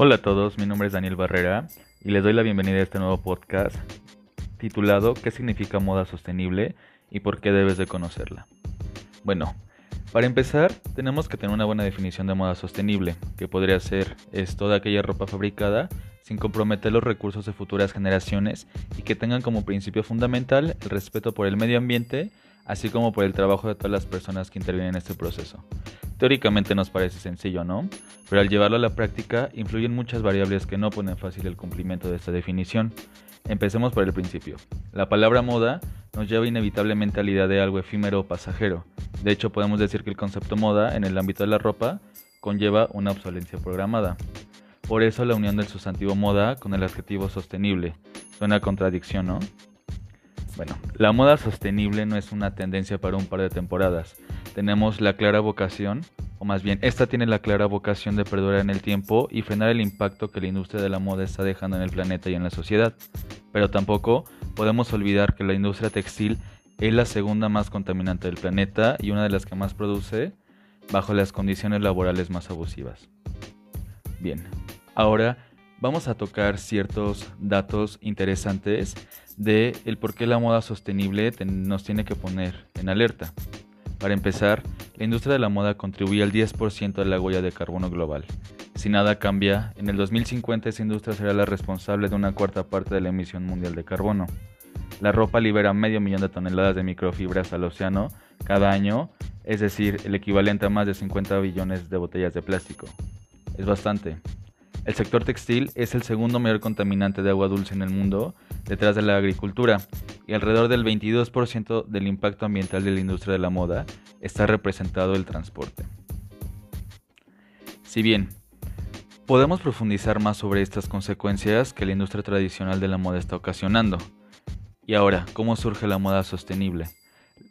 Hola a todos, mi nombre es Daniel Barrera y les doy la bienvenida a este nuevo podcast titulado ¿Qué significa moda sostenible y por qué debes de conocerla? Bueno, para empezar tenemos que tener una buena definición de moda sostenible, que podría ser es toda aquella ropa fabricada sin comprometer los recursos de futuras generaciones y que tengan como principio fundamental el respeto por el medio ambiente, así como por el trabajo de todas las personas que intervienen en este proceso. Teóricamente nos parece sencillo, ¿no? Pero al llevarlo a la práctica influyen muchas variables que no ponen fácil el cumplimiento de esta definición. Empecemos por el principio. La palabra moda nos lleva inevitablemente a la idea de algo efímero o pasajero. De hecho, podemos decir que el concepto moda en el ámbito de la ropa conlleva una obsolencia programada. Por eso la unión del sustantivo moda con el adjetivo sostenible. Suena contradicción, ¿no? Bueno, la moda sostenible no es una tendencia para un par de temporadas. Tenemos la clara vocación, o más bien, esta tiene la clara vocación de perdurar en el tiempo y frenar el impacto que la industria de la moda está dejando en el planeta y en la sociedad. Pero tampoco podemos olvidar que la industria textil es la segunda más contaminante del planeta y una de las que más produce bajo las condiciones laborales más abusivas. Bien, ahora vamos a tocar ciertos datos interesantes de el por qué la moda sostenible nos tiene que poner en alerta. Para empezar, la industria de la moda contribuye al 10% de la huella de carbono global. Si nada cambia, en el 2050 esa industria será la responsable de una cuarta parte de la emisión mundial de carbono. La ropa libera medio millón de toneladas de microfibras al océano cada año, es decir, el equivalente a más de 50 billones de botellas de plástico. Es bastante. El sector textil es el segundo mayor contaminante de agua dulce en el mundo, detrás de la agricultura, y alrededor del 22% del impacto ambiental de la industria de la moda está representado el transporte. Si bien podemos profundizar más sobre estas consecuencias que la industria tradicional de la moda está ocasionando, y ahora, ¿cómo surge la moda sostenible?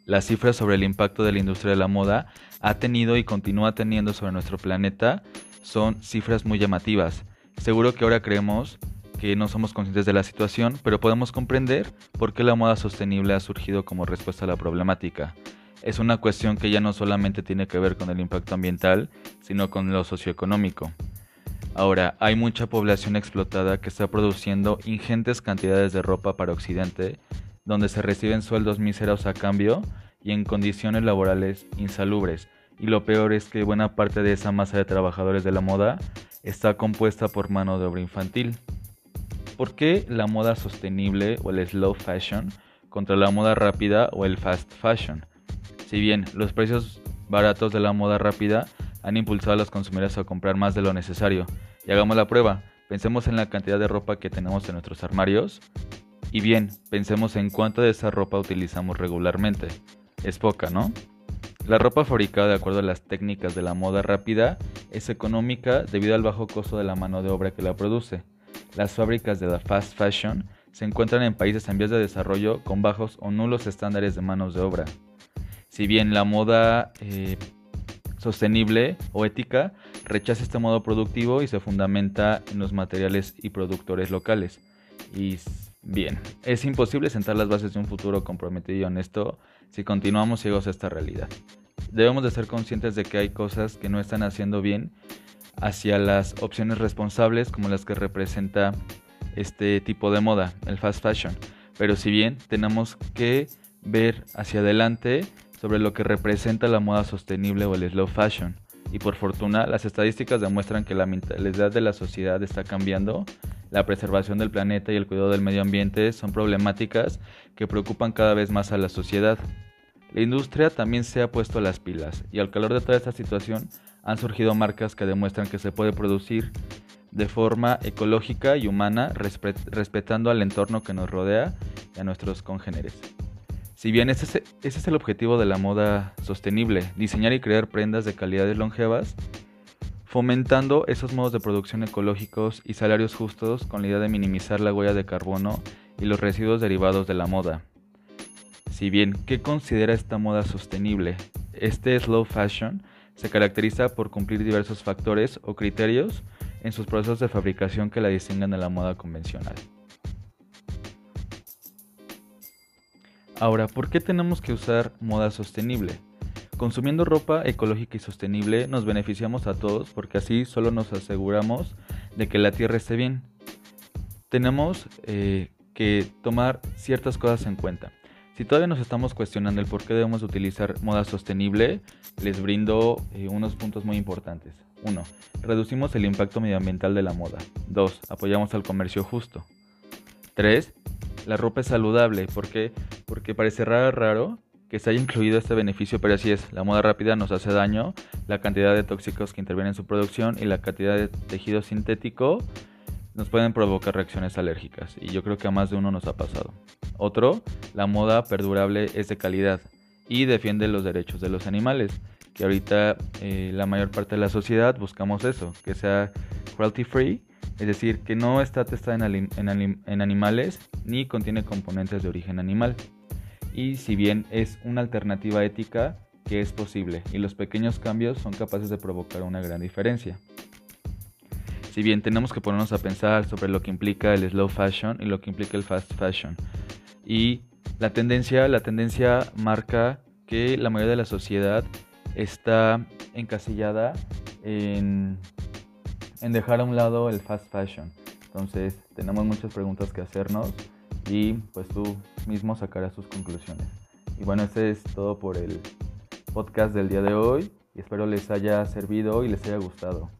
Las cifras sobre el impacto de la industria de la moda ha tenido y continúa teniendo sobre nuestro planeta son cifras muy llamativas. Seguro que ahora creemos que no somos conscientes de la situación, pero podemos comprender por qué la moda sostenible ha surgido como respuesta a la problemática. Es una cuestión que ya no solamente tiene que ver con el impacto ambiental, sino con lo socioeconómico. Ahora, hay mucha población explotada que está produciendo ingentes cantidades de ropa para Occidente, donde se reciben sueldos míseros a cambio y en condiciones laborales insalubres, y lo peor es que buena parte de esa masa de trabajadores de la moda está compuesta por mano de obra infantil. ¿Por qué la moda sostenible o el slow fashion contra la moda rápida o el fast fashion? Si bien los precios baratos de la moda rápida han impulsado a los consumidores a comprar más de lo necesario, y hagamos la prueba, pensemos en la cantidad de ropa que tenemos en nuestros armarios, y bien, pensemos en cuánta de esa ropa utilizamos regularmente. Es poca, ¿no? La ropa fabricada de acuerdo a las técnicas de la moda rápida es económica debido al bajo costo de la mano de obra que la produce. Las fábricas de la fast fashion se encuentran en países en vías de desarrollo con bajos o nulos estándares de manos de obra. Si bien la moda eh, sostenible o ética rechaza este modo productivo y se fundamenta en los materiales y productores locales. Y bien, es imposible sentar las bases de un futuro comprometido y honesto si continuamos ciegos a esta realidad. Debemos de ser conscientes de que hay cosas que no están haciendo bien hacia las opciones responsables como las que representa este tipo de moda, el fast fashion. Pero si bien tenemos que ver hacia adelante sobre lo que representa la moda sostenible o el slow fashion. Y por fortuna, las estadísticas demuestran que la mentalidad de la sociedad está cambiando. La preservación del planeta y el cuidado del medio ambiente son problemáticas que preocupan cada vez más a la sociedad. La industria también se ha puesto las pilas y al calor de toda esta situación han surgido marcas que demuestran que se puede producir de forma ecológica y humana respetando al entorno que nos rodea y a nuestros congéneres. Si bien ese es, el objetivo de la moda sostenible, diseñar y crear prendas de calidades longevas, fomentando esos modos de producción ecológicos y salarios justos con la idea de minimizar la huella de carbono y los residuos derivados de la moda. Si bien, ¿qué considera esta moda sostenible? Este slow fashion se caracteriza por cumplir diversos factores o criterios en sus procesos de fabricación que la distinguen de la moda convencional. Ahora, ¿por qué tenemos que usar moda sostenible? Consumiendo ropa ecológica y sostenible nos beneficiamos a todos porque así solo nos aseguramos de que la Tierra esté bien. Tenemos eh, que tomar ciertas cosas en cuenta. Si todavía nos estamos cuestionando el por qué debemos utilizar moda sostenible, les brindo eh, unos puntos muy importantes. 1. Reducimos el impacto medioambiental de la moda. 2. Apoyamos al comercio justo. 3. La ropa es saludable. ¿Por qué? Porque parecerá raro que se haya incluido este beneficio, pero así es. La moda rápida nos hace daño, la cantidad de tóxicos que intervienen en su producción y la cantidad de tejido sintético nos pueden provocar reacciones alérgicas y yo creo que a más de uno nos ha pasado. Otro, la moda perdurable es de calidad y defiende los derechos de los animales, que ahorita eh, la mayor parte de la sociedad buscamos eso, que sea cruelty free, es decir, que no está testada en, en animales ni contiene componentes de origen animal. Y si bien es una alternativa ética, que es posible y los pequeños cambios son capaces de provocar una gran diferencia. Si bien tenemos que ponernos a pensar sobre lo que implica el slow fashion y lo que implica el fast fashion. Y la tendencia, la tendencia marca que la mayoría de la sociedad está encasillada en, en dejar a un lado el fast fashion. Entonces tenemos muchas preguntas que hacernos y pues tú mismo sacarás sus conclusiones. Y bueno, ese es todo por el podcast del día de hoy espero les haya servido y les haya gustado.